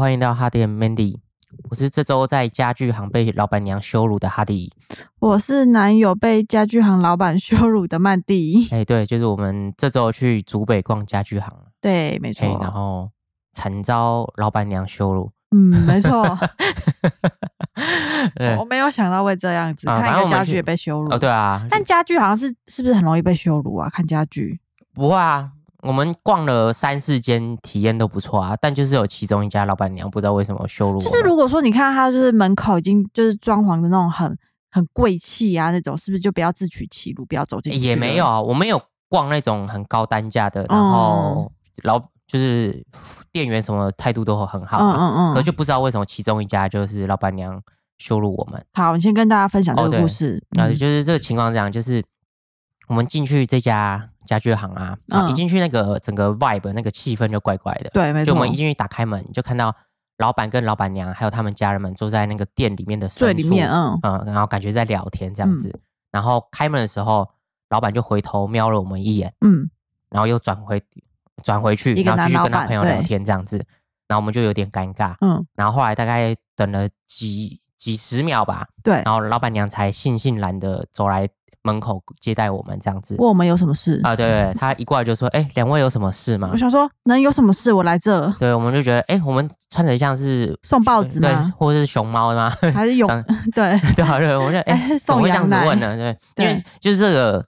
欢迎到哈迪 Mandy，我是这周在家具行被老板娘羞辱的哈迪。我是男友被家具行老板羞辱的曼迪。哎，对，就是我们这周去竹北逛家具行，对，没错。然后惨遭老板娘羞辱。嗯，没错。我没有想到会这样子，看一个家具也被羞辱。哦，对啊。但家具好像是是不是很容易被羞辱啊？看家具不会啊。我们逛了三四间，体验都不错啊，但就是有其中一家老板娘不知道为什么羞辱。就是如果说你看他就是门口已经就是装潢的那种很很贵气啊那种，是不是就不要自取其辱，不要走进去？也没有啊，我们有逛那种很高单价的，然后老就是店员什么态度都很好，嗯嗯嗯，可就不知道为什么其中一家就是老板娘羞辱我们。好，我先跟大家分享这个故事。那就是这个情况这样，就是我们进去这家。家具行啊，一进去那个整个 vibe 那个气氛就怪怪的。对，没错。就我们一进去打开门，就看到老板跟老板娘还有他们家人们坐在那个店里面的对里面，嗯嗯，然后感觉在聊天这样子。然后开门的时候，老板就回头瞄了我们一眼，嗯，然后又转回转回去，然后继续跟他朋友聊天这样子。然后我们就有点尴尬，嗯。然后后来大概等了几几十秒吧，对。然后老板娘才悻悻然的走来。门口接待我们这样子，问我们有什么事啊？对对，他一过来就说：“哎，两位有什么事吗？”我想说，能有什么事？我来这。对，我们就觉得，哎，我们穿的像是送报纸吗？或者是熊猫吗？还是有？对对对，我觉得，哎，怎么会这样子问呢？对，因为就是这个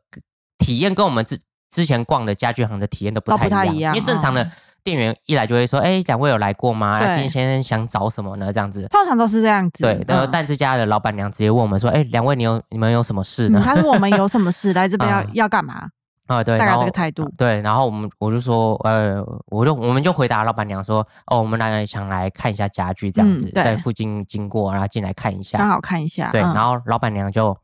体验跟我们之之前逛的家具行的体验都不太一样，因为正常的。店员一来就会说：“哎，两位有来过吗？今天想找什么呢？这样子，通常都是这样子。对，然后但这家的老板娘直接问我们说：‘哎，两位你有你们有什么事呢？’他说：‘我们有什么事 来这边要要干嘛？’啊，对，大概这个态度。对，然后我们我就说：‘呃，我就我们就回答老板娘说：‘哦，我们来想来看一下家具，这样子，在附近经过，然后进来看一下，刚好看一下。’对，然后老板娘就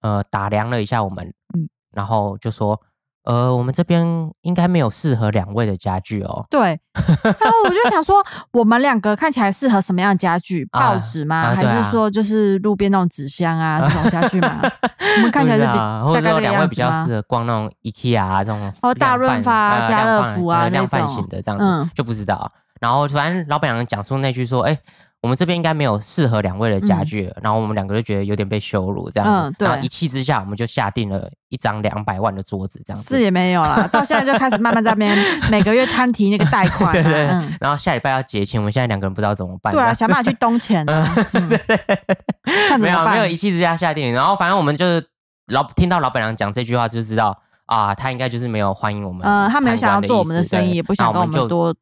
呃打量了一下我们，嗯，然后就说。呃，我们这边应该没有适合两位的家具哦。对，然后我就想说，我们两个看起来适合什么样的家具？报纸吗？还是说就是路边那种纸箱啊这种家具吗？我们看起来是比或者说两位比较适合逛那种 IKEA 啊这种哦大润发、家乐福啊量贩型的这样子，就不知道。然后突然老板娘讲出那句说，哎。我们这边应该没有适合两位的家具，然后我们两个就觉得有点被羞辱这样子，然后一气之下，我们就下定了一张两百万的桌子这样子。是也没有啦，到现在就开始慢慢在那边 每个月摊提那个贷款。对对。然后下礼拜要结清，我们现在两个人不知道怎么办。对啊，想办法去东钱。没有没有一气之下下定，然后反正我们就是老听到老板娘讲这句话就知道啊，他应该就是没有欢迎我们。嗯，他没有想要做我们的生意，也不想跟我们多。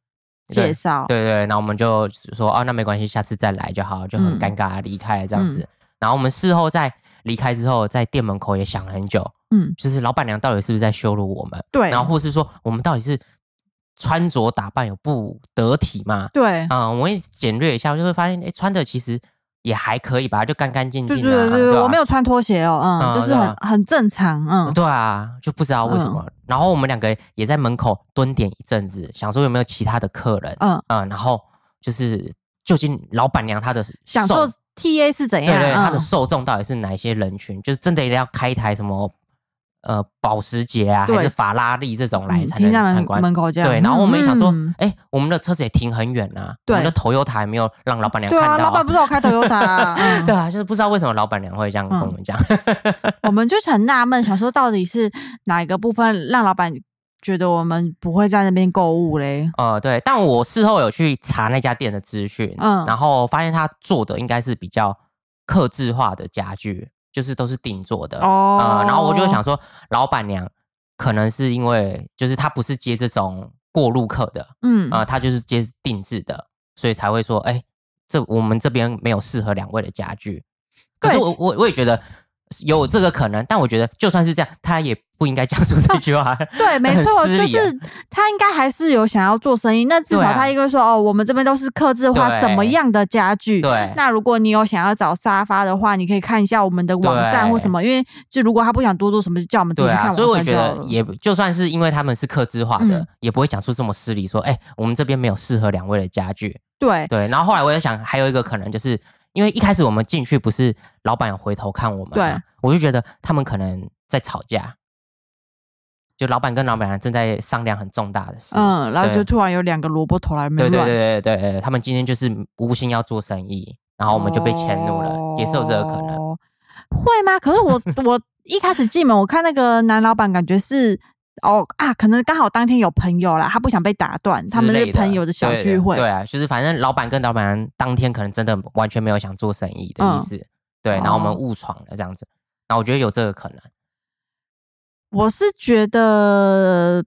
介绍对对，然后我们就说哦，那没关系，下次再来就好，就很尴尬离开这样子。然后我们事后在离开之后，在店门口也想了很久，嗯，就是老板娘到底是不是在羞辱我们？对，然后或是说我们到底是穿着打扮有不得体吗？对，嗯，我们简略一下，就会发现，哎，穿的其实。也还可以吧，就干干净净的。对对对，我没有穿拖鞋哦，嗯，就是很很正常，嗯。对啊，就不知道为什么。然后我们两个也在门口蹲点一阵子，想说有没有其他的客人，嗯嗯。然后就是究竟老板娘她的想做 TA 是怎样？对对，她的受众到底是哪些人群？就是真的一定要开一台什么？呃，保时捷啊，还是法拉利这种来才能参观？门口这样。对，然后我们也想说，哎，我们的车子也停很远啊，我们的头油塔没有让老板娘看到。对啊，老板不知道开头油塔。对啊，就是不知道为什么老板娘会这样跟我们讲。我们就很纳闷，想说到底是哪一个部分让老板觉得我们不会在那边购物嘞？呃，对，但我事后有去查那家店的资讯，嗯，然后发现他做的应该是比较克制化的家具。就是都是定做的哦，然后我就想说，老板娘可能是因为就是她不是接这种过路客的，嗯啊，她就是接定制的，所以才会说，哎，这我们这边没有适合两位的家具。可是我我我也觉得。有这个可能，但我觉得就算是这样，他也不应该讲出这句话。对，没错，就是他应该还是有想要做生意。那至少他应该说：“哦，我们这边都是刻字化什么样的家具。”对。那如果你有想要找沙发的话，你可以看一下我们的网站或什么。因为就如果他不想多做什么，就叫我们自己去看。所以我觉得也就算是因为他们是刻字化的，也不会讲出这么失礼说：“哎，我们这边没有适合两位的家具。”对对。然后后来我在想，还有一个可能就是。因为一开始我们进去不是老板有回头看我们，对，我就觉得他们可能在吵架。就老板跟老板娘正在商量很重大的事，嗯，然后就突然有两个萝卜头来对对对对对，他们今天就是无心要做生意，然后我们就被迁怒了，也是有这个可能，会吗？可是我我一开始进门，我看那个男老板感觉是。哦啊，可能刚好当天有朋友啦，他不想被打断，他们是朋友的小聚会。对啊，就是反正老板跟老板当天可能真的完全没有想做生意的意思。对，然后我们误闯了这样子，然后我觉得有这个可能。我是觉得。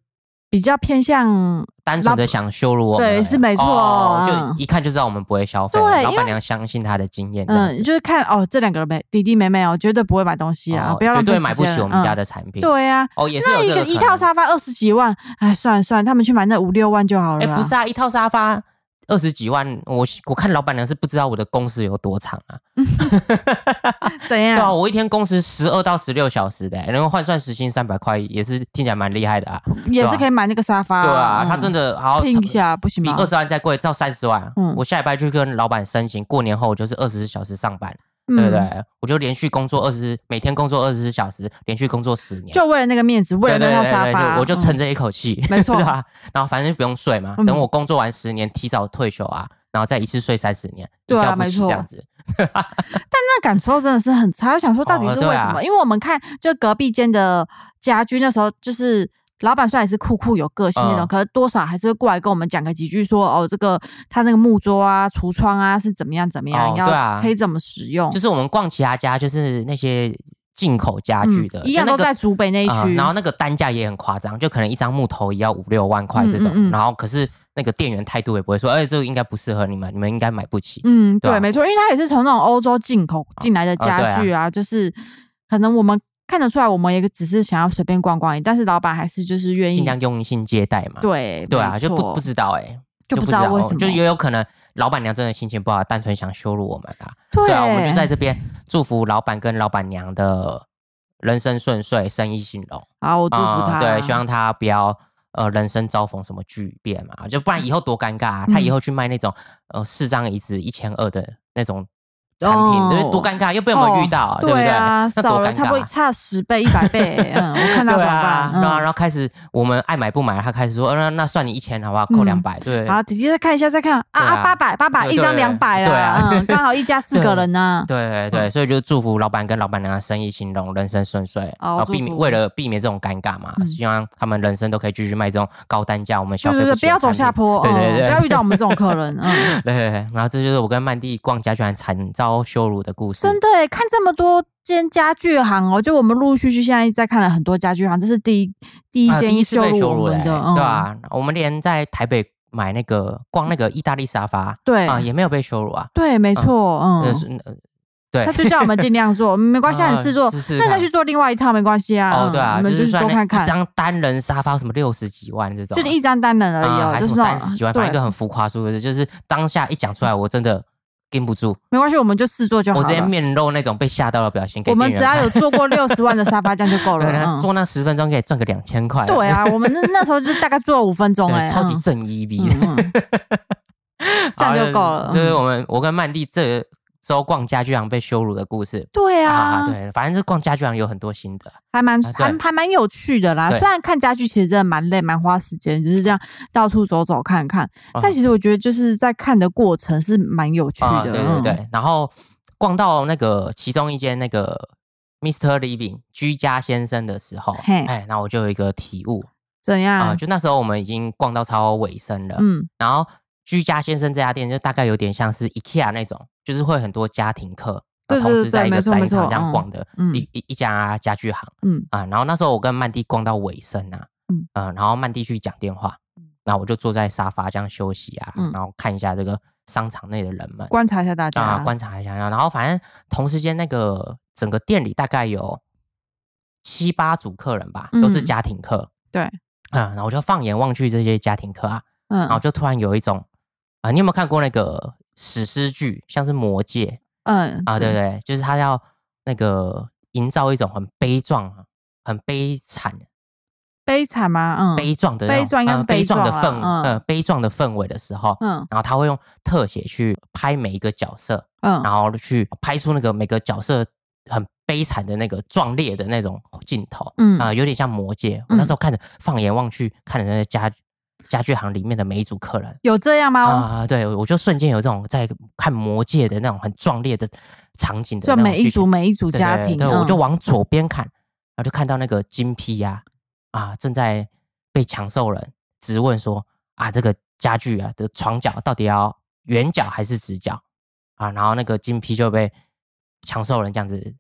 比较偏向单纯的想羞辱我们，对，是没错，就一看就知道我们不会消费。对，老板娘相信她的经验，嗯，就是看哦，这两个妹弟弟妹妹哦，绝对不会买东西啊，不要绝对买不起我们家的产品。对啊，哦，也是那一个一套沙发二十几万，哎，算了算了，他们去买那五六万就好了。哎，不是啊，一套沙发。二十几万，我我看老板娘是不知道我的工时有多长啊？怎样？对啊，我一天工时十二到十六小时的，然后换算时薪三百块，也是听起来蛮厉害的啊。也是可以买那个沙发。对啊，他真的好拼一下不行吗？比二十万再贵，到三十万。嗯，我下礼拜去跟老板申请，过年后就是二十四小时上班。对不对？我就连续工作二十，每天工作二十四小时，连续工作十年，就为了那个面子，为了那套沙发，我就撑着一口气，没错啊。然后反正不用睡嘛，等我工作完十年，提早退休啊，然后再一次睡三十年，对啊，没错，这样子。但那感受真的是很差，想说到底是为什么？因为我们看就隔壁间的家居，那时候就是。老板虽然是酷酷有个性那种，可是多少还是会过来跟我们讲个几句，说哦，这个他那个木桌啊、橱窗啊是怎么样怎么样，要可以怎么使用。就是我们逛其他家，就是那些进口家具的，一样都在竹北那一区。然后那个单价也很夸张，就可能一张木头也要五六万块这种。然后可是那个店员态度也不会说，哎，这个应该不适合你们，你们应该买不起。嗯，对，没错，因为他也是从那种欧洲进口进来的家具啊，就是可能我们。看得出来，我们也只是想要随便逛逛而已，但是老板还是就是愿意尽量用心接待嘛。对对啊，就不不知道哎，就不知道为什么，就也有可能老板娘真的心情不好，单纯想羞辱我们啊。对啊，我们就在这边祝福老板跟老板娘的人生顺遂，生意兴隆。好，我祝福他。对，希望他不要呃人生遭逢什么巨变嘛，就不然以后多尴尬啊。他以后去卖那种呃四张椅子一千二的那种。产品对多尴尬，又被我们遇到，对不对？那少了差不多差十倍、一百倍。嗯，我看到怎么办？然后，然后开始我们爱买不买，他开始说，那那算你一千，好不好？扣两百，对。好，姐姐再看一下，再看啊啊，八百，八百一张两百了，对啊，刚好一家四个人呢。对对，所以就祝福老板跟老板娘生意兴隆，人生顺遂。哦，避免为了避免这种尴尬嘛，希望他们人生都可以继续卖这种高单价，我们消费不要走下坡，对对对，不要遇到我们这种客人。嗯，对对对。然后这就是我跟曼蒂逛家居然惨遭。遭羞辱的故事，真的哎！看这么多间家具行哦，就我们陆陆续续现在在看了很多家具行，这是第一第一间羞辱的，对吧？我们连在台北买那个逛那个意大利沙发，对啊，也没有被羞辱啊。对，没错，嗯，对，他就叫我们尽量做，没关系，很试做，那再去做另外一套没关系啊。哦，对啊，就是多看看一张单人沙发什么六十几万这种，就是一张单人而已哦，还是三十几万，反正一个很浮夸数字，就是当下一讲出来，我真的。跟不住，没关系，我们就试做就好我直接面露那种被吓到的表情。我们只要有做过六十万的沙发，这样就够了。做那十分钟可以赚个两千块。对啊，我们那那时候就大概做了五分钟，哎，超级正一逼，这样就够了。就是我们，我跟曼蒂这。周逛家具行被羞辱的故事，对啊，对，反正是逛家具行有很多心得，还蛮还还蛮有趣的啦。虽然看家具其实真的蛮累，蛮花时间，就是这样到处走走看看。但其实我觉得就是在看的过程是蛮有趣的，对对对。然后逛到那个其中一间那个 Mister Living 居家先生的时候，哎，那我就有一个体悟，怎样啊？就那时候我们已经逛到超尾声了，嗯，然后。居家先生这家店就大概有点像是 IKEA 那种，就是会很多家庭客，同时在一个展场这样逛的一一一家家具行。嗯啊，然后那时候我跟曼蒂逛到尾声啊，嗯啊，然后曼蒂去讲电话，然后我就坐在沙发这样休息啊，然后看一下这个商场内的人们，观察一下大家啊，观察一下。然后反正同时间那个整个店里大概有七八组客人吧，都是家庭客。对啊，然后我就放眼望去这些家庭客啊，嗯，然后就突然有一种。啊，你有没有看过那个史诗剧，像是《魔戒》？嗯，啊，对不对？就是他要那个营造一种很悲壮、很悲惨、悲惨吗？嗯，悲壮的悲壮，悲壮的氛，呃，悲壮的氛围的时候，嗯，然后他会用特写去拍每一个角色，嗯，然后去拍出那个每个角色很悲惨的那个壮烈的那种镜头，嗯啊，有点像魔戒。我那时候看着，放眼望去，看着那个家家具行里面的每一组客人，有这样吗？啊，对，我就瞬间有这种在看魔界的那种很壮烈的场景的。就每一组每一组家庭，对，我就往左边看，然后就看到那个金批呀，啊，正在被强兽人质问说啊，这个家具啊的床脚到底要圆角还是直角啊？然后那个金批就被强兽人这样子。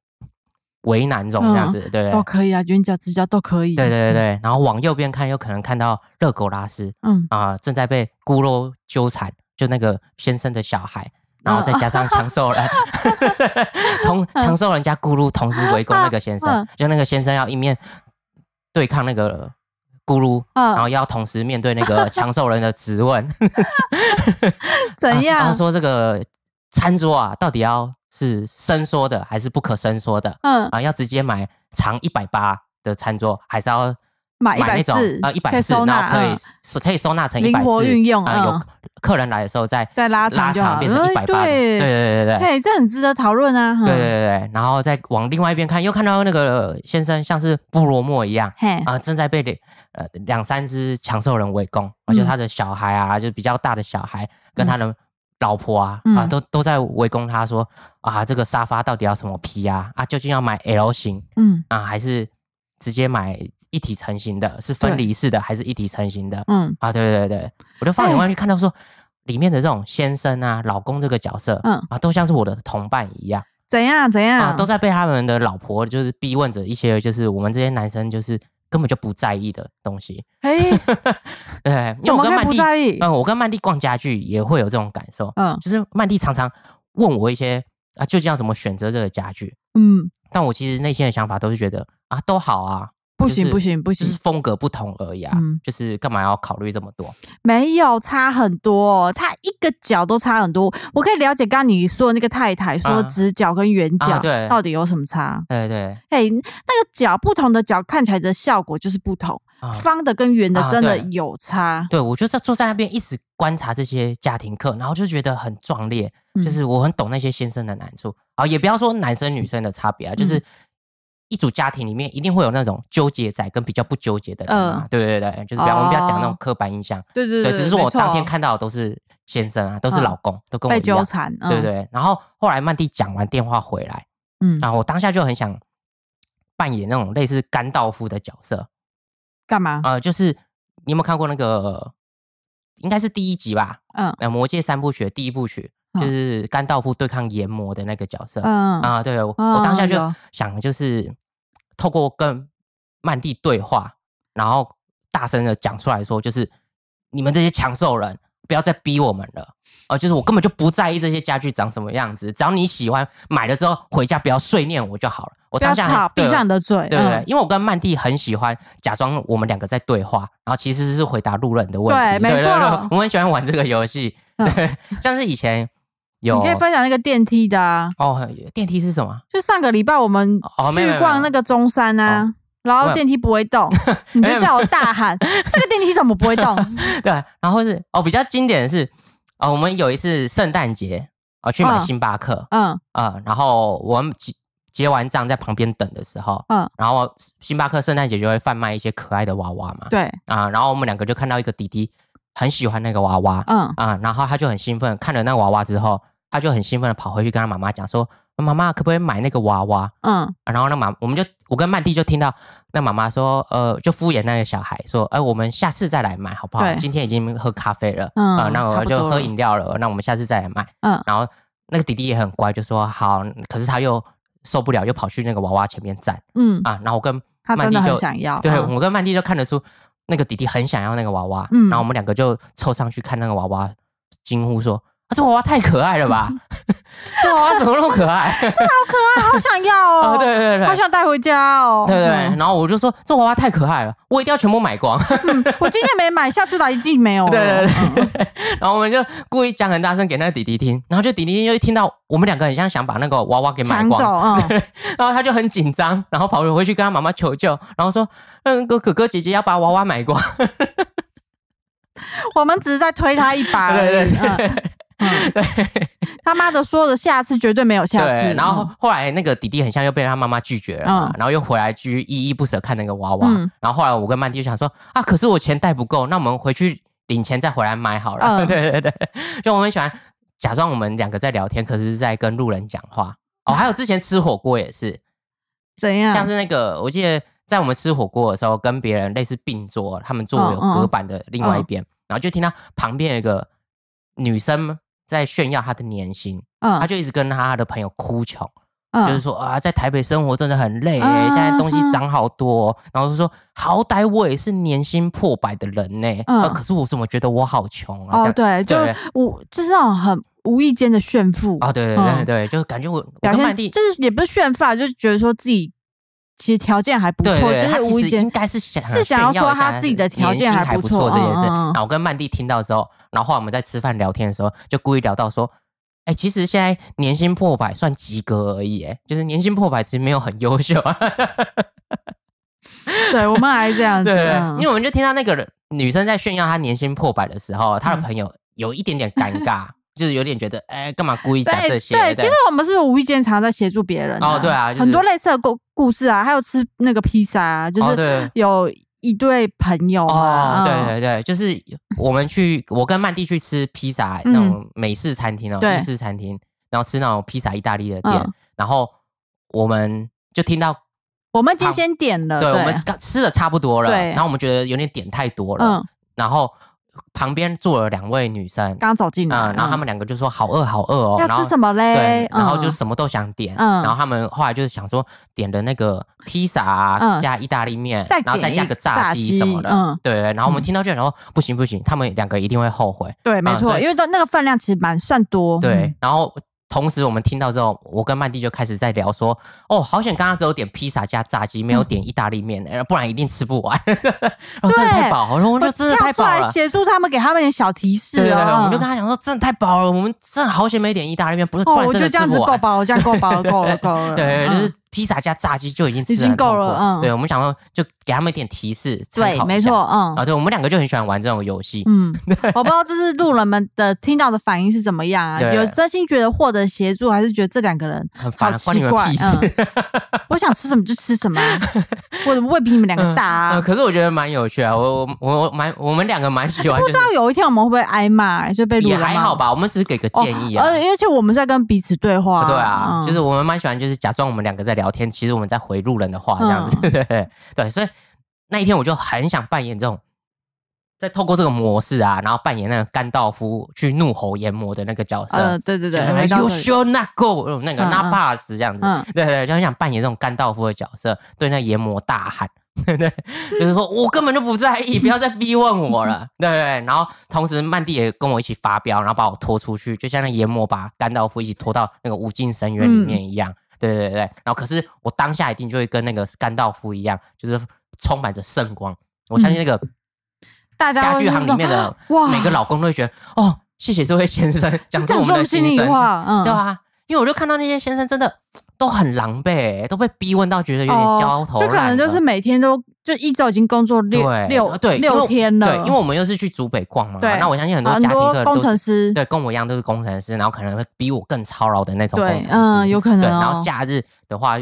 为难中这样子，对不对？都可以啊，圆角直角都可以。对对对对，然后往右边看，有可能看到热狗拉斯，嗯啊，正在被咕噜纠缠，就那个先生的小孩，然后再加上强兽人，同强兽人加咕噜同时围攻那个先生，就那个先生要一面对抗那个咕噜，然后要同时面对那个 强兽人的质问，怎样？他说这个餐桌啊，到底要？是伸缩的还是不可伸缩的？嗯啊，要直接买长一百八的餐桌，还是要买那种啊一百四，然后可以是可以收纳成一百四，运用啊。有客人来的时候再再拉拉长变成一百八。对对对对对，这很值得讨论啊。对对对对，然后再往另外一边看，又看到那个先生像是布罗莫一样，啊，正在被呃两三只强兽人围攻，而且他的小孩啊，就比较大的小孩跟他的。老婆啊啊，都都在围攻他，说啊，这个沙发到底要什么皮啊？啊，究竟要买 L 型，嗯。啊，还是直接买一体成型的？是分离式的还是一体成型的？嗯。啊，对对对我就放眼望去看到说，里面的这种先生啊、老公这个角色，嗯。啊，都像是我的同伴一样，怎样怎样？啊，都在被他们的老婆就是逼问着一些，就是我们这些男生就是。根本就不在意的东西，哎，对，因为我跟曼蒂，嗯，我跟曼蒂逛家具也会有这种感受，嗯，就是曼蒂常常问我一些啊，究竟要怎么选择这个家具，嗯，但我其实内心的想法都是觉得啊，都好啊。不行不行不行，就是风格不同而已啊，就是干嘛要考虑这么多？没有差很多，它一个角都差很多。我可以了解刚刚你说的那个太太说直角跟圆角到底有什么差？对对，哎，那个角不同的角看起来的效果就是不同，方的跟圆的真的有差。对，我就在坐在那边一直观察这些家庭课，然后就觉得很壮烈，就是我很懂那些先生的难处啊，也不要说男生女生的差别啊，就是。一组家庭里面一定会有那种纠结仔跟比较不纠结的人嘛？对对对就是不要我们不要讲那种刻板印象。对对对，只是我当天看到的都是先生啊，都是老公，都跟我一样。纠缠，对对。然后后来曼蒂讲完电话回来，嗯，然后我当下就很想扮演那种类似甘道夫的角色。干嘛？呃，就是你有没有看过那个？应该是第一集吧？嗯，呃，魔戒三部曲第一部曲。就是甘道夫对抗炎魔的那个角色，嗯啊，对我当下就想，就是透过跟曼蒂对话，然后大声的讲出来说，就是你们这些强兽人，不要再逼我们了，呃，就是我根本就不在意这些家具长什么样子，只要你喜欢，买了之后回家不要碎念我就好了。我当下闭上你的嘴，对不对？因为我跟曼蒂很喜欢假装我们两个在对话，然后其实是回答路人的问题，对，没错，我很喜欢玩这个游戏，对，像是以前。你可以分享那个电梯的啊！哦，电梯是什么？就上个礼拜我们去逛那个中山啊，然后电梯不会动，你就叫我大喊：“ 这个电梯怎么不会动？” 对，然后是哦，比较经典的是哦，我们有一次圣诞节啊去买星巴克，嗯。啊，然后我们结结完账在旁边等的时候，嗯，然后星巴克圣诞节就会贩卖一些可爱的娃娃嘛，对。啊，然后我们两个就看到一个弟弟很喜欢那个娃娃，嗯。啊，然后他就很兴奋，看了那个娃娃之后。他就很兴奋的跑回去跟他妈妈讲说：“妈妈可不可以买那个娃娃？”嗯，然后那妈我们就我跟曼蒂就听到那妈妈说：“呃，就敷衍那个小孩说，哎，我们下次再来买好不好？今天已经喝咖啡了，嗯，那我就喝饮料了，那我们下次再来买。”嗯，然后那个弟弟也很乖，就说：“好。”可是他又受不了，又跑去那个娃娃前面站。嗯啊，然后我跟曼蒂就想要，对我跟曼蒂就看得出那个弟弟很想要那个娃娃。嗯，然后我们两个就凑上去看那个娃娃，惊呼说。这娃娃太可爱了吧！这娃娃怎么那么可爱？这好可爱，好想要哦！对对对，好想带回家哦！对对，然后我就说这娃娃太可爱了，我一定要全部买光。我今天没买，下次来一定没有。对对对，然后我们就故意讲很大声给那个弟弟听，然后就弟弟又听到我们两个很像想把那个娃娃给买光，然后他就很紧张，然后跑回去跟他妈妈求救，然后说：“嗯，哥哥哥姐姐要把娃娃买光。”我们只是在推他一把而已。对，他妈的说的下次绝对没有下次。然后后来那个弟弟很像又被他妈妈拒绝了，然后又回来继续依依不舍看那个娃娃。然后后来我跟曼蒂就想说啊，可是我钱带不够，那我们回去领钱再回来买好了。对对对，就我们喜欢假装我们两个在聊天，可是在跟路人讲话。哦，还有之前吃火锅也是怎样？像是那个我记得在我们吃火锅的时候，跟别人类似并桌，他们坐有隔板的另外一边，然后就听到旁边有一个女生。在炫耀他的年薪，嗯，他就一直跟他的朋友哭穷，就是说啊，在台北生活真的很累，现在东西涨好多，然后就说好歹我也是年薪破百的人呢，嗯，可是我怎么觉得我好穷啊？哦，对，就我就是那种很无意间的炫富啊，对对对对，就感觉我表现就是也不是炫富啊，就是觉得说自己。其实条件还不错，就是无意间应该是想是想要说他自己的条件还不错这件事。然后我跟曼蒂听到之后，然后后来我们在吃饭聊天的时候，就故意聊到说：“哎，其实现在年薪破百算及格而已，哎，就是年薪破百其实没有很优秀。”对，我们还是这样 子，因为我们就听到那个女生在炫耀她年薪破百的时候，她的朋友有一点点尴尬。就是有点觉得，哎，干嘛故意讲这些？对，其实我们是无意间常在协助别人。哦，对啊，很多类似的故故事啊，还有吃那个披萨啊，就是有一对朋友啊，对对对，就是我们去，我跟曼蒂去吃披萨那种美式餐厅哦，意式餐厅，然后吃那种披萨意大利的店，然后我们就听到，我们已经先点了，对，我们吃的差不多了，然后我们觉得有点点太多了，然后。旁边坐了两位女生，刚走进来，然后他们两个就说好饿好饿哦，要吃什么嘞？对，然后就是什么都想点，然后他们后来就是想说点的那个披萨啊，加意大利面，然后再加个炸鸡什么的，嗯，对，然后我们听到就然后不行不行，他们两个一定会后悔，对，没错，因为都那个分量其实蛮算多，对，然后。同时，我们听到之后，我跟曼蒂就开始在聊说：“哦，好险，刚刚只有点披萨加炸鸡，没有点意大利面，不然一定吃不完。”真的太饱了，我就真的太饱了。协助他们，给他们点小提示哦！我们就跟他讲说：“真的太饱了，我们真的好险没点意大利面，不是不然真的吃不完。”够饱，这样够饱了，够了，够了。对，就是。披萨加炸鸡就已经已经够了，嗯，对，我们想说就给他们一点提示，对，没错，嗯，啊，对，我们两个就很喜欢玩这种游戏，嗯，我不知道就是路人们的听到的反应是怎么样啊？有真心觉得获得协助，还是觉得这两个人好奇怪？嗯，我想吃什么就吃什么，我怎么会比你们两个大啊！可是我觉得蛮有趣啊，我我我蛮我们两个蛮喜欢，不知道有一天我们会不会挨骂，就被路人也还好吧，我们只是给个建议啊，而且我们在跟彼此对话，对啊，就是我们蛮喜欢，就是假装我们两个在聊天，其实我们在。回路人的话，这样子，对对，所以那一天我就很想扮演这种，在透过这个模式啊，然后扮演那个甘道夫去怒吼炎魔的那个角色。呃，对对对，You should not go，那个 not pass 这样子，对对，就很想扮演这种甘道夫的角色，对那炎魔大喊，对 对，就是说我根本就不在意，不要再逼问我了，对对。然后同时曼蒂也跟我一起发飙，然后把我拖出去，就像那炎魔把甘道夫一起拖到那个无尽深渊里面一样。对对对，然后可是我当下一定就会跟那个甘道夫一样，就是充满着圣光。我相信那个大家家具行里面的每个老公都会觉得，哦，谢谢这位先生讲出我们的心声，对吧？因为我就看到那些先生真的都很狼狈，都被逼问到觉得有点焦头就可能就是每天都。就一周已经工作六六对六天了，对，因为我们又是去竹北逛嘛，对，那我相信很多家庭工程师，对，跟我一样都是工程师，然后可能会比我更操劳的那种工程师，嗯，有可能。对，然后假日的话，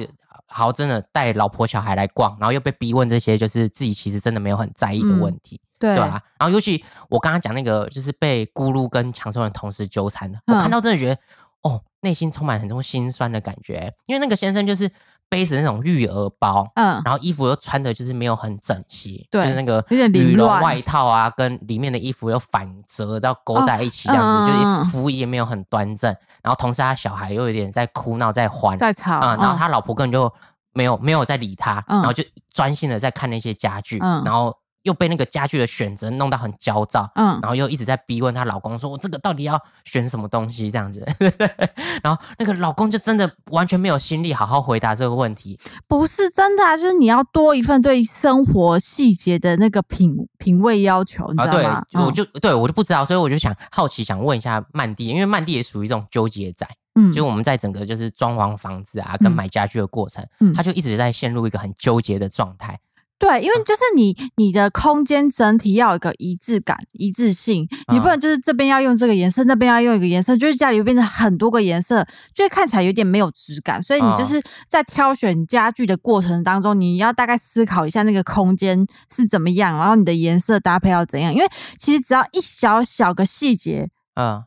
好真的带老婆小孩来逛，然后又被逼问这些，就是自己其实真的没有很在意的问题，对吧？然后尤其我刚刚讲那个，就是被咕噜跟强生人同时纠缠的，我看到真的觉得，哦，内心充满很多心酸的感觉，因为那个先生就是。背着那种育儿包，嗯，然后衣服又穿的就是没有很整齐，对，就是那个羽绒外套啊，跟里面的衣服又反折到勾在一起，这样子，就是服仪也没有很端正。然后同时他小孩又有点在哭闹，在欢，在吵，嗯，然后他老婆根本就没有没有在理他，然后就专心的在看那些家具，嗯，然后。又被那个家具的选择弄到很焦躁，嗯，然后又一直在逼问她老公说：“我这个到底要选什么东西？”这样子，然后那个老公就真的完全没有心力好好回答这个问题。不是真的，就是你要多一份对生活细节的那个品品味要求，你知道吗？我就对我就不知道，所以我就想好奇想问一下曼蒂，因为曼蒂也属于这种纠结仔，嗯，就我们在整个就是装潢房子啊跟买家具的过程，嗯，他就一直在陷入一个很纠结的状态。对，因为就是你你的空间整体要有一个一致感、一致性，你不能就是这边要用这个颜色，那边要用一个颜色，就是家里会变成很多个颜色，就会看起来有点没有质感。所以你就是在挑选家具的过程当中，你要大概思考一下那个空间是怎么样，然后你的颜色搭配要怎样。因为其实只要一小小个细节，嗯。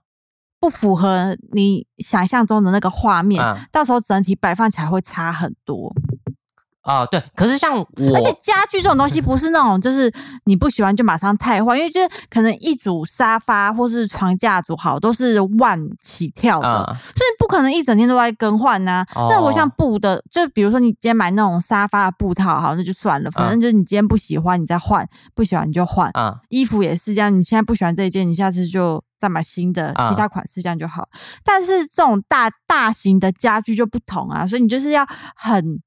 不符合你想象中的那个画面，到时候整体摆放起来会差很多。哦，对，可是像我，而且家具这种东西不是那种就是你不喜欢就马上汰换，因为就是可能一组沙发或是床架组好都是万起跳的，所以不可能一整天都在更换呐。那我像布的，就比如说你今天买那种沙发的布套，好那就算了，反正就是你今天不喜欢你再换，不喜欢你就换。衣服也是这样，你现在不喜欢这一件，你下次就再买新的其他款式这样就好。但是这种大大型的家具就不同啊，所以你就是要很。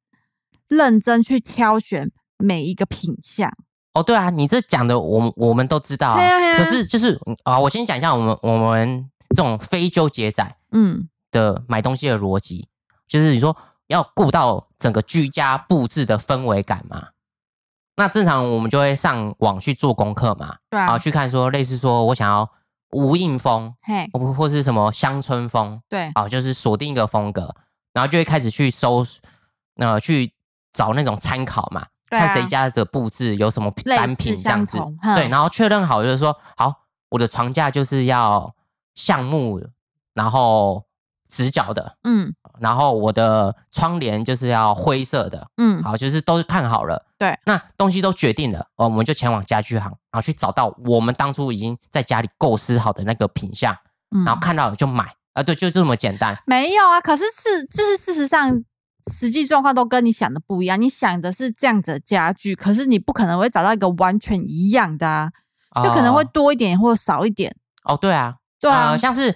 认真去挑选每一个品相哦，对啊，你这讲的我我们都知道啊。可是就是啊，我先讲一下我们我们这种非纠结仔嗯的买东西的逻辑，就是你说要顾到整个居家布置的氛围感嘛。那正常我们就会上网去做功课嘛，对啊，去看说类似说我想要无印风，嘿，或或是什么乡村风，对，啊，就是锁定一个风格，然后就会开始去搜，呃，去。找那种参考嘛，看谁家的布置有什么单品这样子，对，然后确认好就是说，好，我的床架就是要橡木，然后直角的，嗯，然后我的窗帘就是要灰色的，嗯，好，就是都看好了，对，那东西都决定了，哦，我们就前往家具行，然后去找到我们当初已经在家里构思好的那个品相，然后看到了就买，啊，对，就这么简单。没有啊，可是事就是事实上。实际状况都跟你想的不一样，你想的是这样子的家具，可是你不可能会找到一个完全一样的啊，就可能会多一点或少一点。哦，对啊，对啊，像是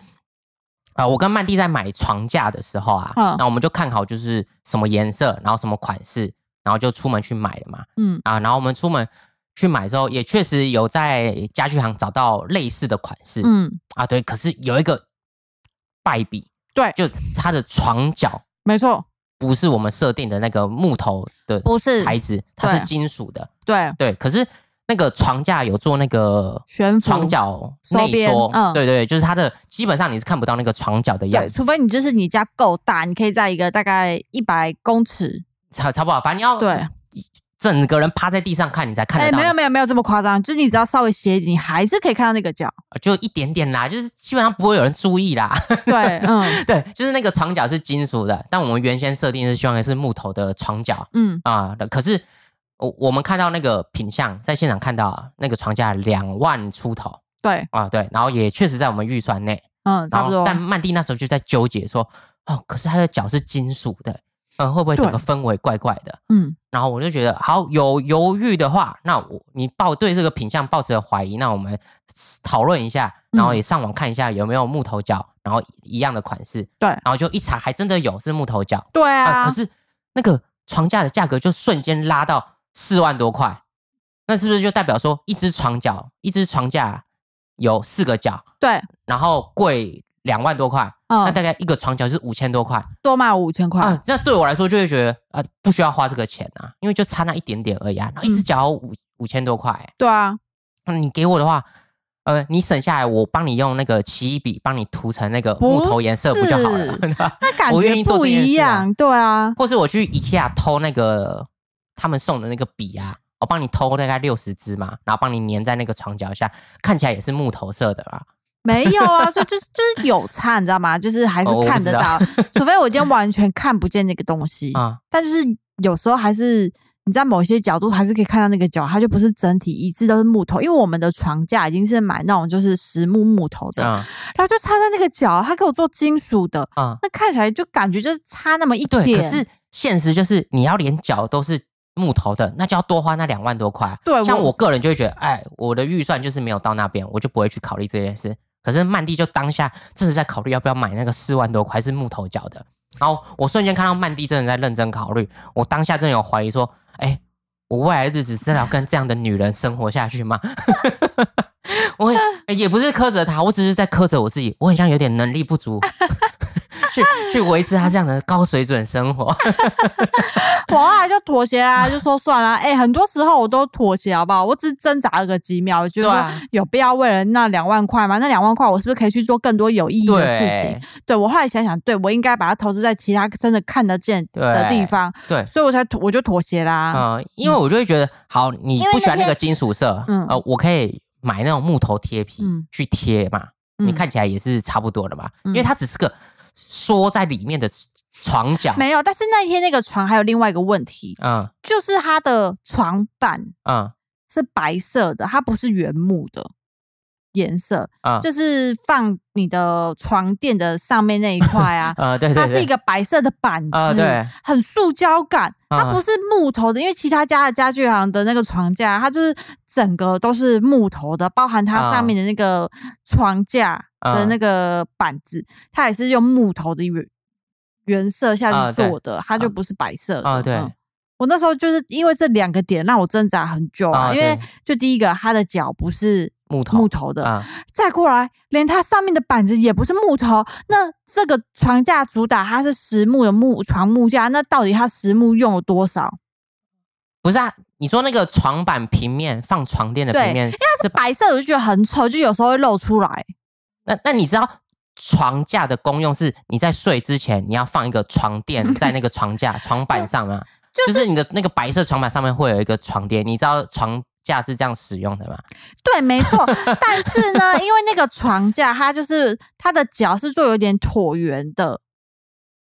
啊，我跟曼蒂在买床架的时候啊，那我们就看好就是什么颜色，然后什么款式，然后就出门去买了嘛。嗯啊，然后我们出门去买的时候，也确实有在家具行找到类似的款式。嗯啊，对，可是有一个败笔，对，就它的床脚，没错。不是我们设定的那个木头的，不是材质，它是金属的。对对，可是那个床架有做那个悬浮床脚内缩，嗯，对对，就是它的基本上你是看不到那个床脚的样子，除非你就是你家够大，你可以在一个大概一百公尺，差差不多，反正你要对。整个人趴在地上看，你才看得到。没有没有没有这么夸张，就是你只要稍微斜，你还是可以看到那个脚，就一点点啦，就是基本上不会有人注意啦。对，嗯，对，就是那个床脚是金属的，但我们原先设定是希望是木头的床脚。嗯啊，可是我我们看到那个品相，在现场看到那个床架两万出头。对啊，对，然后也确实在我们预算内。嗯，差不多。但曼蒂那时候就在纠结说，哦，可是他的脚是金属的。嗯，会不会整个氛围怪怪的？嗯，然后我就觉得，好有犹豫的话，那我你抱对这个品相抱持了怀疑，那我们讨论一下，然后也上网看一下有没有木头脚，然后一样的款式。对，然后就一查，还真的有是木头脚。对啊，可是那个床架的价格就瞬间拉到四万多块，那是不是就代表说一只床脚，一只床架有四个脚？对，然后贵。两万多块，那大概一个床脚是五千多块，多卖五千块。那对我来说就会觉得啊，不需要花这个钱啊，因为就差那一点点而已啊。一只脚五五千多块，对啊。那你给我的话，呃，你省下来，我帮你用那个奇异笔帮你涂成那个木头颜色不就好了？那感觉不一样，对啊。或是我去 IKEA 偷那个他们送的那个笔啊，我帮你偷大概六十支嘛，然后帮你粘在那个床脚下，看起来也是木头色的啊。没有啊，就就是就是有差，你知道吗？就是还是看得到，除非我今天完全看不见那个东西啊。但就是有时候还是你在某些角度还是可以看到那个脚，它就不是整体一致都是木头，因为我们的床架已经是买那种就是实木木头的，然后就插在那个脚，他给我做金属的啊，那看起来就感觉就是差那么一点。可是现实就是你要连脚都是木头的，那就要多花那两万多块。对，像我个人就会觉得，哎，我的预算就是没有到那边，我就不会去考虑这件事。可是曼蒂就当下正是在考虑要不要买那个四万多块是木头脚的，然后我瞬间看到曼蒂真的在认真考虑，我当下真的有怀疑说，哎，我未来的日子真的要跟这样的女人生活下去吗？我也不是苛责她，我只是在苛责我自己，我很像有点能力不足，去去维持他这样的高水准生活。我后来就妥协啦，就说算了。哎，很多时候我都妥协，好不好？我只是挣扎了个几秒，我觉得有必要为了那两万块吗？那两万块我是不是可以去做更多有意义的事情？对我后来想想，对我应该把它投资在其他真的看得见的地方。对，所以我才我就妥协啦。嗯，因为我就会觉得，好，你不喜欢那个金属色，嗯，呃，我可以买那种木头贴皮去贴嘛，你看起来也是差不多的嘛，因为它只是个缩在里面的。床角。没有，但是那一天那个床还有另外一个问题，嗯，就是它的床板，嗯，是白色的，它不是原木的颜色，啊，就是放你的床垫的上面那一块啊，啊，对，它是一个白色的板子，对，很塑胶感，它不是木头的，因为其他家的家具行的那个床架，它就是整个都是木头的，包含它上面的那个床架的那个板子，它也是用木头的原。原色下去做的，它就不是白色的。啊，对，我那时候就是因为这两个点让我挣扎很久啊。因为就第一个，它的脚不是木头木头的，啊再过来，连它上面的板子也不是木头。那这个床架主打它是实木的木床木架，那到底它实木用了多少？不是啊，你说那个床板平面放床垫的平面，因为它是白色，我就觉得很丑，就有时候会露出来。那那你知道？床架的功用是，你在睡之前，你要放一个床垫 在那个床架床板上啊，就是你的那个白色床板上面会有一个床垫，你知道床架是这样使用的吗？对，没错。但是呢，因为那个床架它就是它的脚是做有点椭圆的，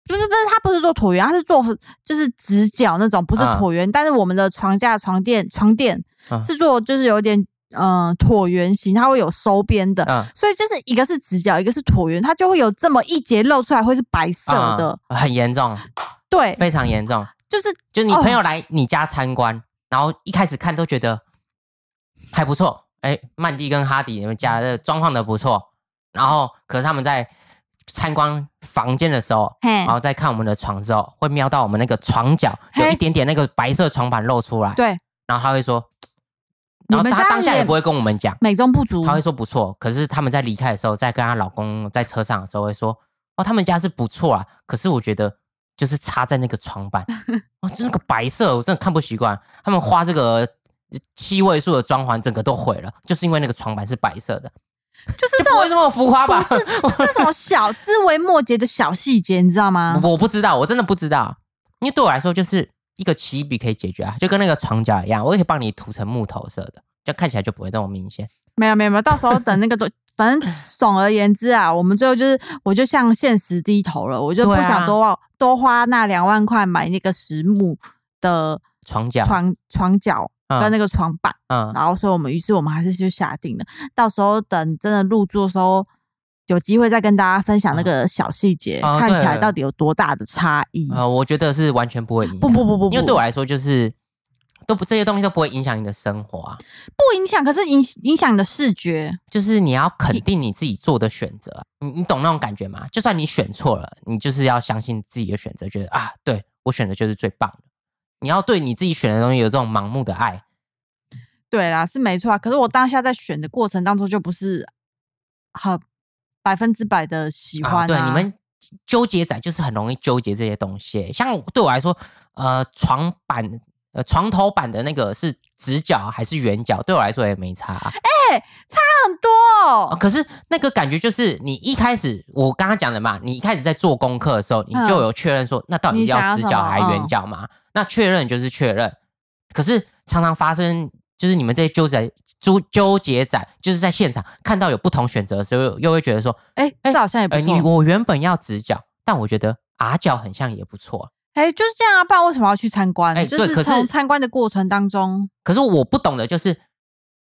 不是不是，它不是做椭圆，它是做就是直角那种，不是椭圆。但是我们的床架床垫床垫是做就是有点。嗯，椭圆形它会有收边的，所以就是一个是直角，一个是椭圆，它就会有这么一节露出来，会是白色的，很严重，对，非常严重。就是，就你朋友来你家参观，然后一开始看都觉得还不错，哎，曼蒂跟哈迪你们家的装潢的不错，然后可是他们在参观房间的时候，然后再看我们的床之后，会瞄到我们那个床角有一点点那个白色床板露出来，对，然后他会说。然后他当下也不会跟我们讲美中不足，他会说不错。可是他们在离开的时候，在跟她老公在车上的时候会说：“哦，他们家是不错啊。”可是我觉得就是插在那个床板，哦，就那个白色，我真的看不习惯。他们花这个七位数的装潢，整个都毁了，就是因为那个床板是白色的，就是 不会那么浮夸吧？是那种小枝微末节的小细节，你知道吗？我不知道，我真的不知道，因为对我来说就是。一个起笔可以解决啊，就跟那个床脚一样，我也可以帮你涂成木头色的，就看起来就不会那么明显。没有没有没有，到时候等那个都，反正总而言之啊，我们最后就是，我就向现实低头了，我就不想多多花那两万块买那个实木的床脚、床床脚跟那个床板，嗯，然后所以我们于是我们还是就下定了，到时候等真的入住的时候。有机会再跟大家分享那个小细节，看起来到底有多大的差异。啊？我觉得是完全不会影响，不不不不，因为对我来说就是都不这些东西都不会影响你的生活啊，不影响，可是影影响你的视觉，就是你要肯定你自己做的选择，你你懂那种感觉吗？就算你选错了，你就是要相信自己的选择，觉得啊，对我选的就是最棒的，你要对你自己选的东西有这种盲目的爱，对啦，是没错啊。可是我当下在选的过程当中就不是很。百分之百的喜欢，对你们纠结仔就是很容易纠结这些东西。像对我来说，呃，床板、呃，床头板的那个是直角还是圆角，对我来说也没差。哎，差很多哦。可是那个感觉就是你一开始我刚刚讲的嘛，你一开始在做功课的时候，你就有确认说，那到底要直角还是圆角嘛？那确认就是确认。可是常常发生，就是你们这些纠结。纠纠结仔就是在现场看到有不同选择的时候，又会觉得说：“哎，这好像也不错。”我原本要直角，但我觉得啊角很像也不错。哎，就是这样啊！不然为什么要去参观？哎，就是从参观的过程当中。可是我不懂的就是，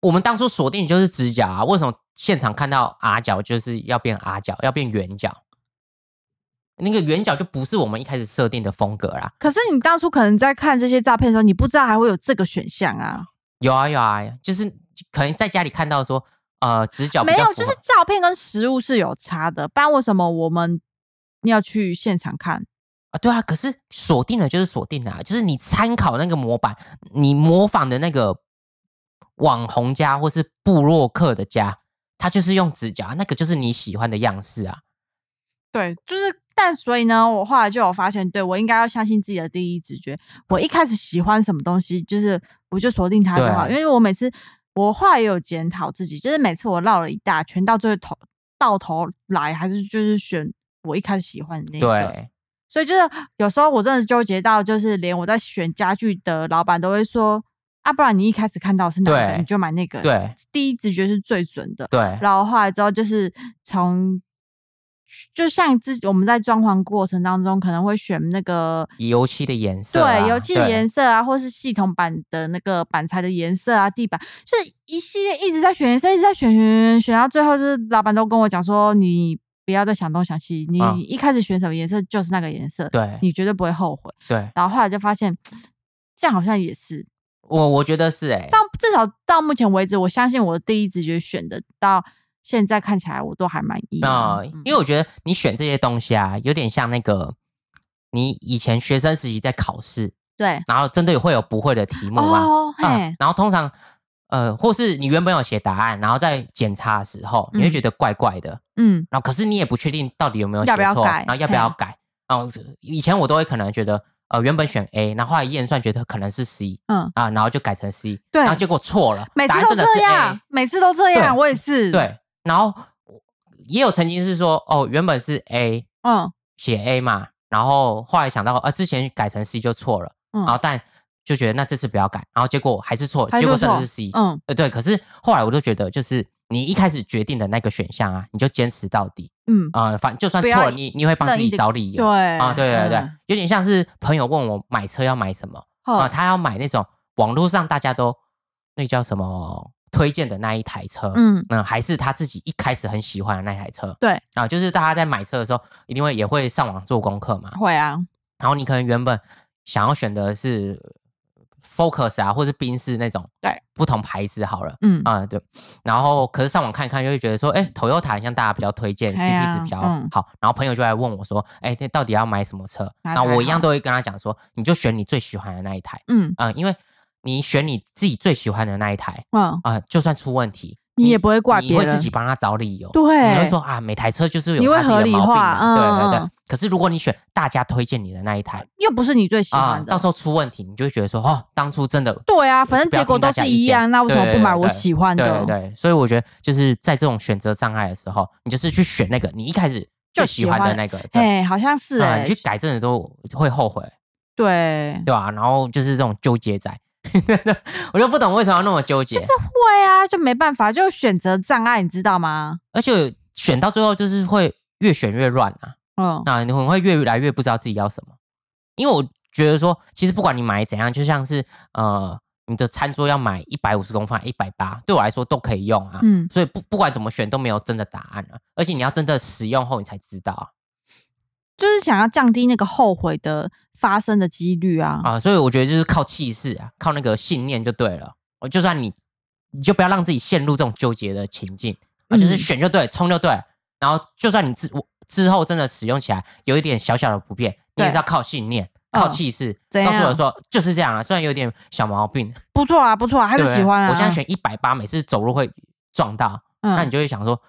我们当初锁定就是直角啊，为什么现场看到 R 角就是要变 R 角，要变圆角？那个圆角就不是我们一开始设定的风格啦。可是你当初可能在看这些照片的时候，你不知道还会有这个选项啊？有啊有啊，就是。可能在家里看到说，呃，直角没有，就是照片跟实物是有差的。不然为什么我们要去现场看啊？对啊，可是锁定了就是锁定了，就是你参考那个模板，你模仿的那个网红家或是布洛克的家，他就是用指甲，那个就是你喜欢的样式啊。对，就是但所以呢，我后来就有发现，对我应该要相信自己的第一直觉。我一开始喜欢什么东西，就是我就锁定它就好。因为我每次我后来也有检讨自己，就是每次我绕了一大圈，到最后头到头来还是就是选我一开始喜欢的那个。对所以就是有时候我真的纠结到，就是连我在选家具的老板都会说：“啊，不然你一开始看到是哪个，你就买那个。”对，第一直觉是最准的。对，然后后来之后就是从，就像之我们在装潢过程当中可能会选那个油漆的颜色，对，油漆的颜色啊，或是系统板的那个板材的颜色啊，地板是一系列一直在选颜色，一直在选选选选，到最后就是老板都跟我讲说你。不要再想东想西，你一开始选什么颜色就是那个颜色，对，你绝对不会后悔。对，然后后来就发现，这样好像也是，我我觉得是哎，到至少到目前为止，我相信我的第一直觉选的，到现在看起来我都还满意啊。因为我觉得你选这些东西啊，有点像那个你以前学生时期在考试，对，然后真的会有不会的题目嘛，嗯，然后通常。呃，或是你原本有写答案，然后在检查的时候，你会觉得怪怪的，嗯，然后可是你也不确定到底有没有写错，然后要不要改？然后以前我都会可能觉得，呃，原本选 A，然后后来验算觉得可能是 C，嗯啊，然后就改成 C，对，然后结果错了，每次都这样，每次都这样，我也是，对，然后也有曾经是说，哦，原本是 A，嗯，写 A 嘛，然后后来想到，呃，之前改成 C 就错了，嗯，然后但。就觉得那这次不要改，然后结果还是错，结果真的是 C。嗯，呃对，可是后来我就觉得，就是你一开始决定的那个选项啊，你就坚持到底。嗯啊，反就算错了，你你会帮自己找理由。对啊，对对对，有点像是朋友问我买车要买什么啊，他要买那种网络上大家都那叫什么推荐的那一台车。嗯，那还是他自己一开始很喜欢的那台车。对啊，就是大家在买车的时候，一定会也会上网做功课嘛。会啊，然后你可能原本想要选的是。Focus 啊，或是宾士那种，对，不同牌子好了，嗯。啊对，然后可是上网看一看，就会觉得说，哎，Toyota 像大家比较推荐，CP 值比较好，然后朋友就来问我说，哎，那到底要买什么车？那我一样都会跟他讲说，你就选你最喜欢的那一台，嗯。啊，因为你选你自己最喜欢的那一台，嗯。啊，就算出问题。你也不会怪别人，你会自己帮他找理由。对，你会说啊，每台车就是有他自己的毛病嘛。对对对。可是如果你选大家推荐你的那一台，又不是你最喜欢的，到时候出问题，你就会觉得说，哦，当初真的。对啊，反正结果都是一样，那为什么不买我喜欢的？对对。所以我觉得就是在这种选择障碍的时候，你就是去选那个你一开始就喜欢的那个。哎，好像是哎，你去改正的都会后悔。对对吧？然后就是这种纠结在。我就不懂为什么要那么纠结，就是会啊，就没办法，就选择障碍，你知道吗？而且选到最后就是会越选越乱啊，嗯，那你会越来越不知道自己要什么。因为我觉得说，其实不管你买怎样，就像是呃，你的餐桌要买一百五十公分、一百八，对我来说都可以用啊，嗯，所以不不管怎么选都没有真的答案啊，而且你要真的使用后你才知道啊。就是想要降低那个后悔的发生的几率啊啊！所以我觉得就是靠气势啊，靠那个信念就对了。我就算你，你就不要让自己陷入这种纠结的情境啊，就是选就对，冲就对。然后就算你之之后真的使用起来有一点小小的不便，你也是要靠信念、靠气势，告诉我说就是这样啊。虽然有点小毛病，不错啊，不错啊，还是喜欢啊。我现在选一百八，每次走路会撞到，那你就会想说。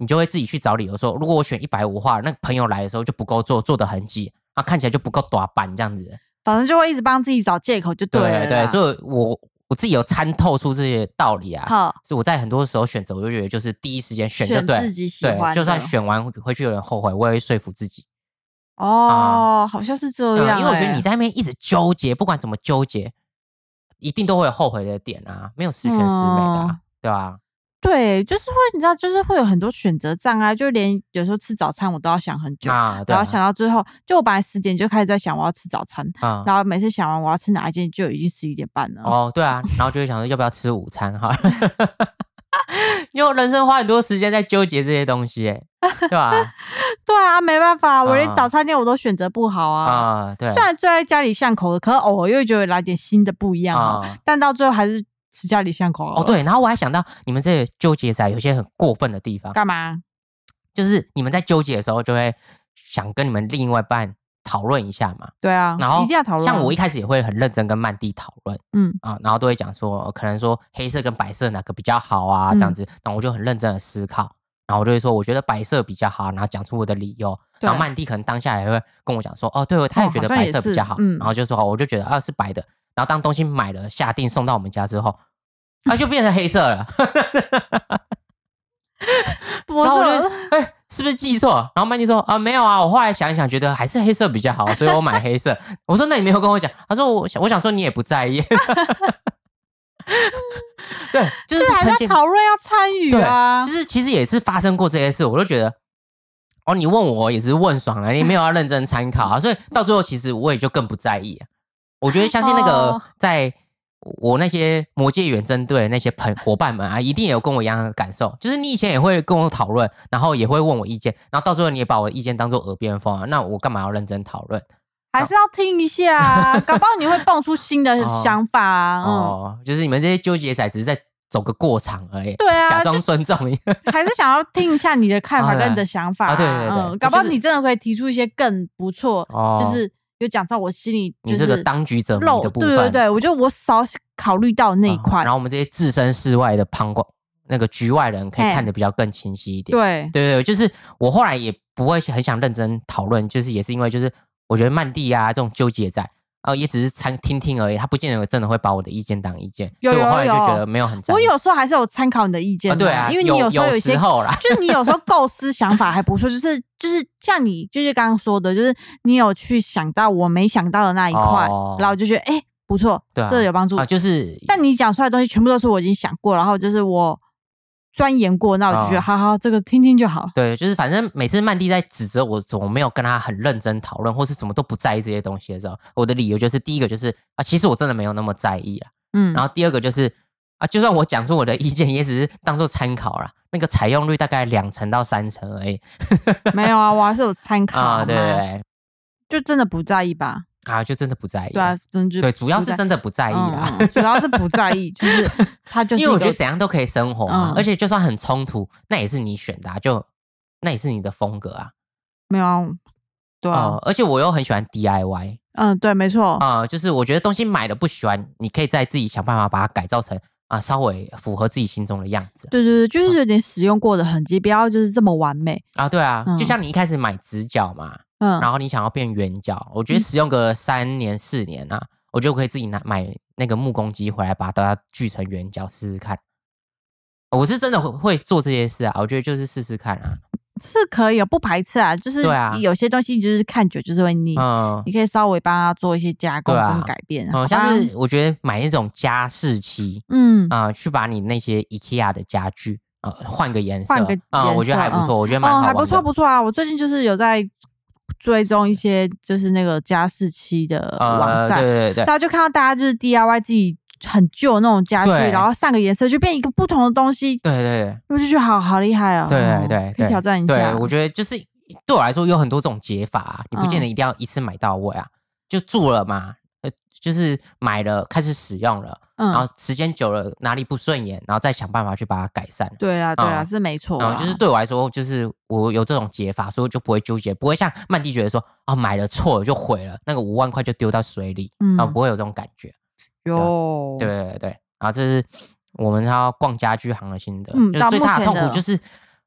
你就会自己去找理由说，如果我选一百五的话，那朋友来的时候就不够做做的很挤，啊，看起来就不够短板这样子。反正就会一直帮自己找借口，就对了。对，所以我我自己有参透出这些道理啊。好，所以我在很多时候选择，我就觉得就是第一时间选就对，自己喜欢。就算选完回去有人后悔，我也会说服自己。哦，好像是这样。因为我觉得你在那边一直纠结，不管怎么纠结，一定都会有后悔的点啊，没有十全十美的，对吧？对，就是会，你知道，就是会有很多选择障碍，就连有时候吃早餐我都要想很久，然后想到最后，就我本来十点就开始在想我要吃早餐，然后每次想完我要吃哪一件，就已经十一点半了。哦，对啊，然后就会想说要不要吃午餐哈，因为人生花很多时间在纠结这些东西，哎，对吧？对啊，没办法，我连早餐店我都选择不好啊。啊，对，虽然坐在家里巷口的，可是偶尔又觉得来点新的不一样啊，但到最后还是。吃家里巷口哦，对，然后我还想到你们这纠结在有些很过分的地方，干嘛？就是你们在纠结的时候，就会想跟你们另外一半讨论一下嘛。对啊，然后一定要讨论。像我一开始也会很认真跟曼蒂讨论，嗯啊，然后都会讲说，可能说黑色跟白色哪个比较好啊，这样子，那我就很认真的思考，然后我就会说我觉得白色比较好，然后讲出我的理由。然后曼蒂可能当下也会跟我讲说，哦，对，他也觉得白色比较好，嗯然后就说，我就觉得啊是白的。然后当东西买了下定送到我们家之后，啊就变成黑色了。然后我就哎，是不是记错？然后曼妮说啊没有啊，我后来想一想，觉得还是黑色比较好，所以我买黑色。我说那你没有跟我讲？他说我想我想说你也不在意。对，就是还在讨论要参与啊，就是其实也是发生过这些事，我就觉得。哦，你问我也是问爽了，你没有要认真参考啊，所以到最后其实我也就更不在意。我觉得相信那个在我那些魔界远征队那些朋伙伴们啊，一定也有跟我一样的感受，就是你以前也会跟我讨论，然后也会问我意见，然后到最后你也把我的意见当做耳边风啊，那我干嘛要认真讨论？还是要听一下，搞不好你会蹦出新的想法。哦，就是你们这些纠结仔只是在。走个过场而已，对啊，假装尊重，还是想要听一下你的看法 跟你的想法。对对对，搞不好你真的可以提出一些更不错，就是有讲到我心里，你这个当局者迷的部分。对对对，我觉得我少考虑到那一块，然后我们这些置身事外的旁观，那个局外人可以看得比较更清晰一点。对对对，就是我后来也不会很想认真讨论，就是也是因为就是我觉得曼蒂啊这种纠结在。哦，也只是参听听而已，他不见得真的会把我的意见当意见，所以我后来就觉得没有很。我有时候还是有参考你的意见，对啊，因为你有时候有一些，就是你有时候构思想法还不错，就是就是像你就是刚刚说的，就是你有去想到我没想到的那一块，然后就觉得哎不错，对，这有帮助啊。就是，但你讲出来的东西全部都是我已经想过，然后就是我。钻研过，那我就觉得好好，这个听听就好。对，就是反正每次曼蒂在指责我，我没有跟他很认真讨论，或是什么都不在意这些东西的时候，我的理由就是：第一个就是啊，其实我真的没有那么在意啊。嗯。然后第二个就是啊，就算我讲出我的意见，也只是当做参考啦，那个采用率大概两成到三成而已。没有啊，我还是有参考啊。对对。就真的不在意吧？啊，就真的不在意。对啊，真就对，主要是真的不在意啦。主要是不在意，就是 他就是。因为我觉得怎样都可以生活嘛，而且就算很冲突，那也是你选的，就那也是你的风格啊。没有，对啊。而且我又很喜欢 DIY。嗯，对，没错。啊，就是我觉得东西买了不喜欢，你可以再自己想办法把它改造成啊，稍微符合自己心中的样子。对对对，就是有点使用过的痕迹，不要就是这么完美啊。对啊，就像你一开始买直角嘛。嗯，然后你想要变圆角，我觉得使用个三年四年啊，我就可以自己拿买那个木工机回来，把它锯成圆角试试看。我是真的会会做这些事啊，我觉得就是试试看啊，是可以，不排斥啊，就是对啊，有些东西就是看久就是会腻，嗯，你可以稍微帮他做一些加工跟改变，哦，像是我觉得买那种加湿器，嗯。啊，去把你那些 IKEA 的家具啊换个颜色，换个啊，我觉得还不错，我觉得蛮好，还不错不错啊，我最近就是有在。追踪一些就是那个加湿器的网站，对对对，然后就看到大家就是 DIY 自己很旧那种家具，然后上个颜色就变一个不同的东西，对对，我就觉得好好厉害哦，对对，可以挑战一下。对，我觉得就是对我来说有很多种解法，你不见得一定要一次买到位啊，就做了嘛。就是买了，开始使用了，嗯然后时间久了哪里不顺眼，然后再想办法去把它改善。对啊，对啊，是没错。然后就是对我来说，就是我有这种解法，所以就不会纠结，不会像曼蒂觉得说啊买了错了就毁了，那个五万块就丢到水里，然后不会有这种感觉。有，对对对，然后这是我们要逛家居行的心得，就最大的痛苦就是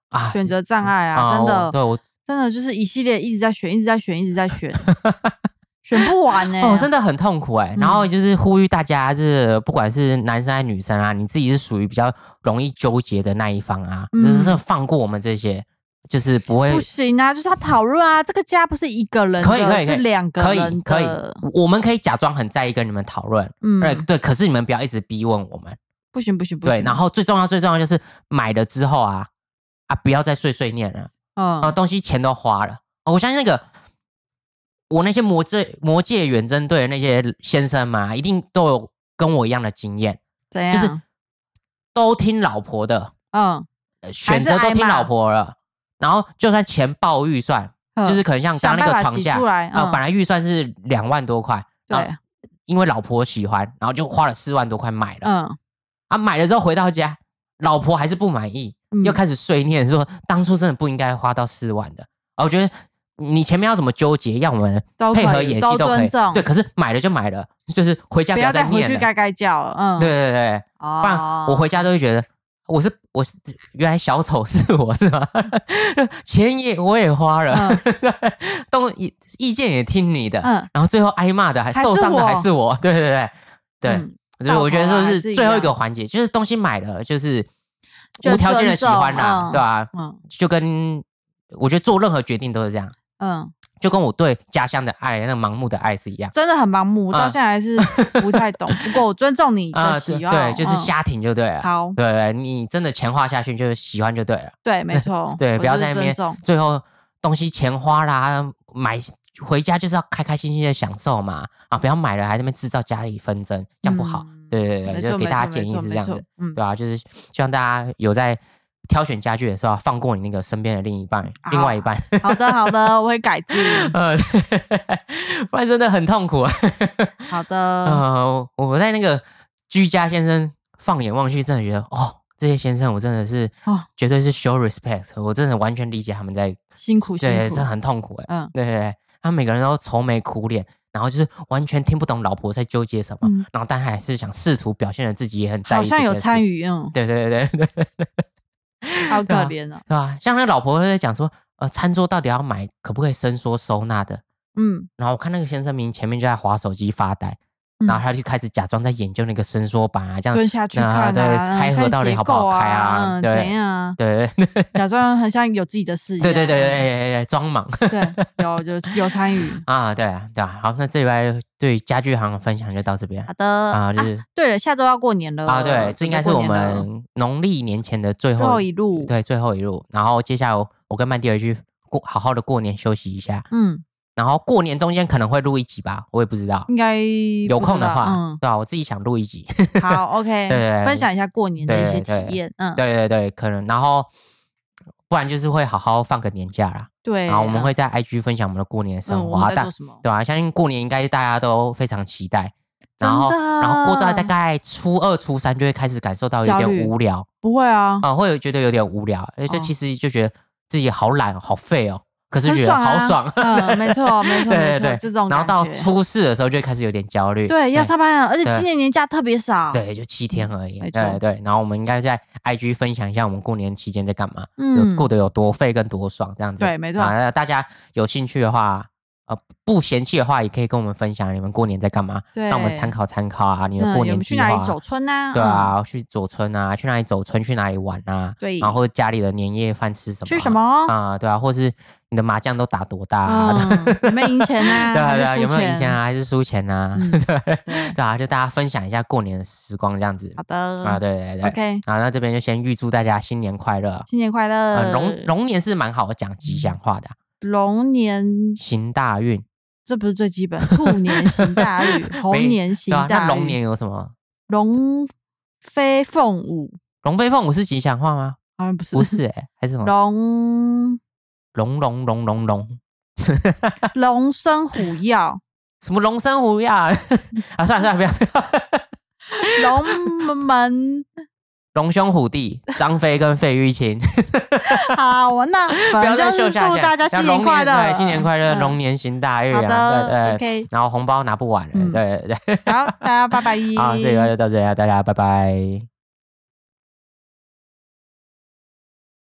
啊选择障碍啊，真的，对我真的就是一系列一直在选，一直在选，一直在选。选不完呢，哦，真的很痛苦哎。然后就是呼吁大家，就是不管是男生还是女生啊，你自己是属于比较容易纠结的那一方啊，只是放过我们这些，就是不会不行啊。就是他讨论啊，这个家不是一个人，可以可以是两个人，可以可以，我们可以假装很在意跟你们讨论，嗯，对，可是你们不要一直逼问我们，不行不行不行。对，然后最重要最重要就是买了之后啊啊，不要再碎碎念了，嗯，啊，东西钱都花了，我相信那个。我那些魔界魔界远征队的那些先生嘛，一定都有跟我一样的经验，怎样？就是都听老婆的，嗯，选择都听老婆了。然后就算钱爆预算，就是可能像刚刚那个床架啊，本来预算是两万多块，对，因为老婆喜欢，然后就花了四万多块买了。嗯，啊，买了之后回到家，老婆还是不满意，又开始碎念说当初真的不应该花到四万的。啊，我觉得。你前面要怎么纠结？要我们配合演戏都可以，对。可是买了就买了，就是回家不要再念了。回去盖盖叫了，嗯，对对对，哦不然我回家都会觉得我是我是原来小丑是我是吗？钱也我也花了，动意意见也听你的，嗯，然后最后挨骂的还受伤的还是我，对对对对，所以我觉得说是最后一个环节，就是东西买了就是无条件的喜欢啦，对吧？嗯，就跟我觉得做任何决定都是这样，嗯。就跟我对家乡的爱，那盲目的爱是一样，真的很盲目，到现在还是不太懂。不过我尊重你的喜好，对，就是瞎停就对了。好，对，你真的钱花下去就是喜欢就对了。对，没错。对，不要在那边最后东西钱花啦，买回家就是要开开心心的享受嘛。啊，不要买了还在那边制造家里纷争，这样不好。对对对，就给大家建议是这样子，嗯，对吧？就是希望大家有在。挑选家具的时候，放过你那个身边的另一半，另外一半。好的，好的，我会改进。呃，不然真的很痛苦。好的。呃，我在那个居家先生放眼望去，真的觉得哦，这些先生我真的是哦，绝对是 show respect。我真的完全理解他们在辛苦，对，真的很痛苦哎。嗯，对对对，他们每个人都愁眉苦脸，然后就是完全听不懂老婆在纠结什么，然后但还是想试图表现的自己也很在意，好像有参与，嗯，对对对对对。好可怜哦，对吧？像那老婆在讲说，呃，餐桌到底要买可不可以伸缩收纳的？嗯，然后我看那个先生明前面就在划手机发呆。然后他就开始假装在研究那个伸缩板啊，这样蹲下去看，对，开合到底好不好开啊？对啊，对，假装很像有自己的事 业，对对对对对，装忙，对，有就有参与 啊，对啊，对啊。好，那这一拜对家具行的分享就到这边。好的啊，就是对了，下周要过年了啊，对，这应该是我们农历年前的最后一路，对，最后一路。然后接下来我跟曼迪尔去过好好的过年休息一下，嗯。然后过年中间可能会录一集吧，我也不知道，应该有空的话，对吧？我自己想录一集。好，OK，对对，分享一下过年的一些体验，嗯，对对对，可能，然后不然就是会好好放个年假啦。对，然后我们会在 IG 分享我们的过年生活，在做什么？对啊，相信过年应该大家都非常期待。然后，然后过到大概初二、初三就会开始感受到有点无聊。不会啊，啊，会有觉得有点无聊，而且其实就觉得自己好懒、好废哦。可是觉得好爽，嗯，没错，没错，对对对，这种。然后到初四的时候就开始有点焦虑，对，要上班了，而且今年年假特别少，对，就七天而已，对对。然后我们应该在 IG 分享一下我们过年期间在干嘛，嗯，过得有多费跟多爽这样子，对，没错。大家有兴趣的话。不嫌弃的话，也可以跟我们分享你们过年在干嘛，让我们参考参考啊！你们过年去哪里走村啊？对啊，去走村啊，去哪里走村？去哪里玩啊？对，然后家里的年夜饭吃什么？吃什么啊？对啊，或是你的麻将都打多大？有没有赢钱啊？对啊，对啊，有没有赢钱啊？还是输钱啊？对对啊，就大家分享一下过年的时光这样子。好的啊，对对对，OK 啊，那这边就先预祝大家新年快乐，新年快乐。龙龙年是蛮好讲吉祥话的，龙年行大运。这不是最基本，兔年行大运，猴年行大运。那龙年有什么？龙飞凤舞，龙飞凤舞是吉祥话吗？好像不是，不是哎，还是什么？龙龙龙龙龙龙，龙生虎跃，什么龙生虎跃啊？算了算了，不要不要，龙门。龙兄虎弟张飞跟费玉清，好，那 不要再秀下祝大家新年快乐，新年快乐，龙年行大运。好的，OK。然后红包拿不完了，对对对。好，大家拜拜。好，这个就到这里，大家拜拜。